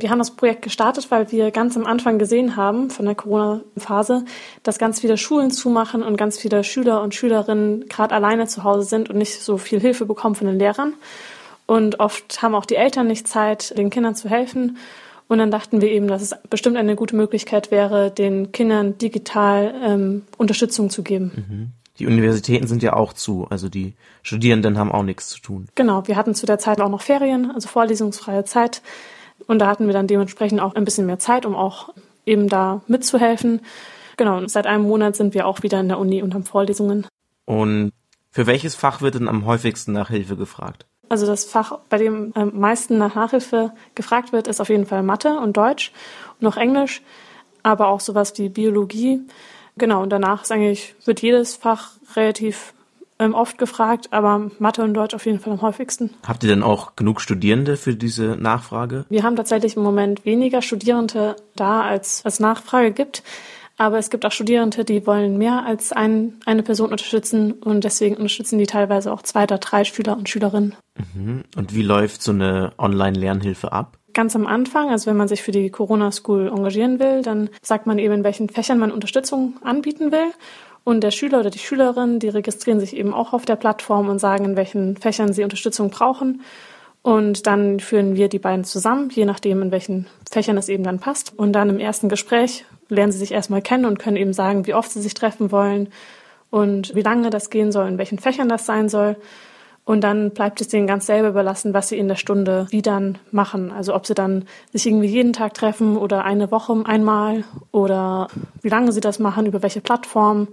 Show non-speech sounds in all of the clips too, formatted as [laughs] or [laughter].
Wir haben das Projekt gestartet, weil wir ganz am Anfang gesehen haben von der Corona-Phase, dass ganz viele Schulen zumachen und ganz viele Schüler und Schülerinnen gerade alleine zu Hause sind und nicht so viel Hilfe bekommen von den Lehrern. Und oft haben auch die Eltern nicht Zeit, den Kindern zu helfen. Und dann dachten wir eben, dass es bestimmt eine gute Möglichkeit wäre, den Kindern digital ähm, Unterstützung zu geben. Mhm. Die Universitäten sind ja auch zu, also die Studierenden haben auch nichts zu tun. Genau, wir hatten zu der Zeit auch noch Ferien, also vorlesungsfreie Zeit. Und da hatten wir dann dementsprechend auch ein bisschen mehr Zeit, um auch eben da mitzuhelfen. Genau, und seit einem Monat sind wir auch wieder in der Uni und haben Vorlesungen. Und für welches Fach wird denn am häufigsten nach Hilfe gefragt? Also das Fach, bei dem am meisten nach Nachhilfe gefragt wird, ist auf jeden Fall Mathe und Deutsch und noch Englisch, aber auch sowas wie Biologie. Genau, und danach ist eigentlich, wird jedes Fach relativ ähm, oft gefragt, aber Mathe und Deutsch auf jeden Fall am häufigsten. Habt ihr denn auch genug Studierende für diese Nachfrage? Wir haben tatsächlich im Moment weniger Studierende da, als es Nachfrage gibt. Aber es gibt auch Studierende, die wollen mehr als ein, eine Person unterstützen und deswegen unterstützen die teilweise auch zwei oder drei Schüler und Schülerinnen. Mhm. Und wie läuft so eine Online-Lernhilfe ab? Ganz am Anfang, also wenn man sich für die Corona School engagieren will, dann sagt man eben, in welchen Fächern man Unterstützung anbieten will. Und der Schüler oder die Schülerin, die registrieren sich eben auch auf der Plattform und sagen, in welchen Fächern sie Unterstützung brauchen. Und dann führen wir die beiden zusammen, je nachdem, in welchen Fächern es eben dann passt. Und dann im ersten Gespräch lernen sie sich erstmal kennen und können eben sagen, wie oft sie sich treffen wollen und wie lange das gehen soll, in welchen Fächern das sein soll. Und dann bleibt es denen ganz selber überlassen, was sie in der Stunde wie dann machen. Also ob sie dann sich irgendwie jeden Tag treffen oder eine Woche einmal oder wie lange sie das machen, über welche Plattform.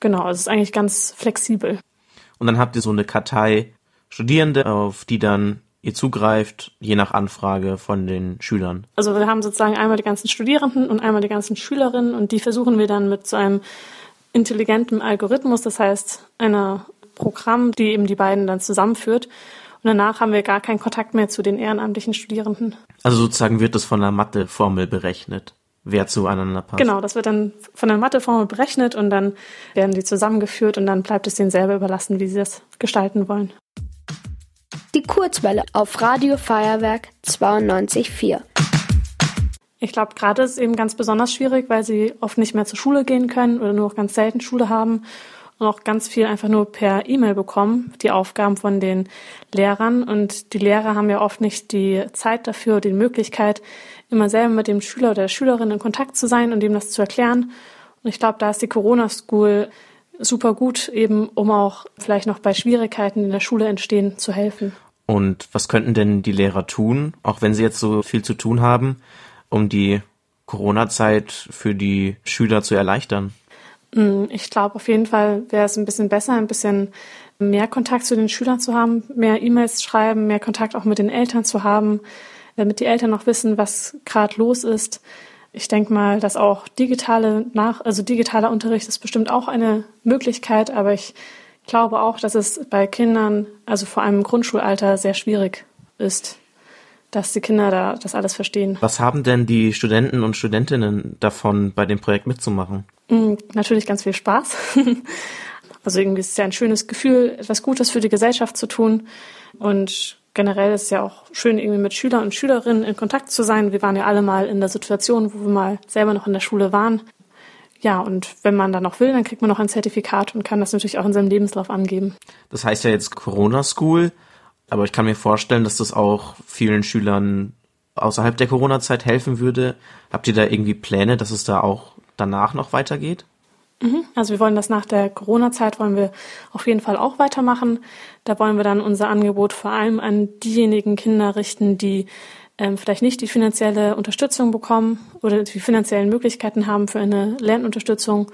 Genau, es ist eigentlich ganz flexibel. Und dann habt ihr so eine Kartei Studierende, auf die dann ihr zugreift, je nach Anfrage von den Schülern. Also wir haben sozusagen einmal die ganzen Studierenden und einmal die ganzen Schülerinnen und die versuchen wir dann mit so einem intelligenten Algorithmus, das heißt einer Programm, die eben die beiden dann zusammenführt. Und danach haben wir gar keinen Kontakt mehr zu den ehrenamtlichen Studierenden. Also sozusagen wird das von einer Matheformel berechnet, wer zueinander passt. Genau, das wird dann von der Matheformel berechnet und dann werden die zusammengeführt und dann bleibt es denen selber überlassen, wie sie das gestalten wollen. Die Kurzwelle auf Radio Feuerwerk 92.4. Ich glaube, gerade ist es eben ganz besonders schwierig, weil sie oft nicht mehr zur Schule gehen können oder nur noch ganz selten Schule haben und auch ganz viel einfach nur per E-Mail bekommen, die Aufgaben von den Lehrern. Und die Lehrer haben ja oft nicht die Zeit dafür, die Möglichkeit, immer selber mit dem Schüler oder der Schülerin in Kontakt zu sein und ihm das zu erklären. Und ich glaube, da ist die Corona School super gut, eben um auch vielleicht noch bei Schwierigkeiten in der Schule entstehen zu helfen. Und was könnten denn die Lehrer tun, auch wenn sie jetzt so viel zu tun haben, um die Corona-Zeit für die Schüler zu erleichtern? Mm, ich glaube, auf jeden Fall wäre es ein bisschen besser, ein bisschen mehr Kontakt zu den Schülern zu haben, mehr E-Mails schreiben, mehr Kontakt auch mit den Eltern zu haben, damit die Eltern noch wissen, was gerade los ist. Ich denke mal, dass auch digitale nach, also digitaler Unterricht ist bestimmt auch eine Möglichkeit, aber ich glaube auch, dass es bei Kindern, also vor allem im Grundschulalter, sehr schwierig ist, dass die Kinder da das alles verstehen. Was haben denn die Studenten und Studentinnen davon, bei dem Projekt mitzumachen? Mm, natürlich ganz viel Spaß. [laughs] Also irgendwie ist es ja ein schönes Gefühl, etwas Gutes für die Gesellschaft zu tun. Und generell ist es ja auch schön, irgendwie mit Schülern und Schülerinnen in Kontakt zu sein. Wir waren ja alle mal in der Situation, wo wir mal selber noch in der Schule waren. Ja, und wenn man dann noch will, dann kriegt man noch ein Zertifikat und kann das natürlich auch in seinem Lebenslauf angeben. Das heißt ja jetzt Corona School, aber ich kann mir vorstellen, dass das auch vielen Schülern außerhalb der Corona-Zeit helfen würde. Habt ihr da irgendwie Pläne, dass es da auch danach noch weitergeht? Mhm. Also wir wollen das nach der Corona-Zeit wollen wir auf jeden Fall auch weitermachen. Da wollen wir dann unser Angebot vor allem an diejenigen Kinder richten, die ähm, vielleicht nicht die finanzielle Unterstützung bekommen oder die finanziellen Möglichkeiten haben für eine Lernunterstützung.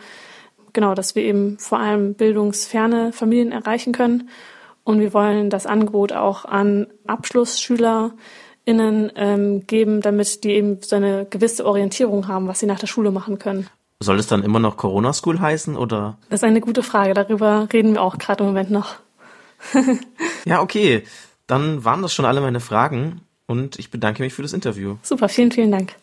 Genau, dass wir eben vor allem bildungsferne Familien erreichen können. Und wir wollen das Angebot auch an AbschlussschülerInnen ähm, geben, damit die eben so eine gewisse Orientierung haben, was sie nach der Schule machen können. Soll es dann immer noch Corona School heißen oder? Das ist eine gute Frage. Darüber reden wir auch gerade im Moment noch. [laughs] ja, okay. Dann waren das schon alle meine Fragen und ich bedanke mich für das Interview. Super, vielen, vielen Dank.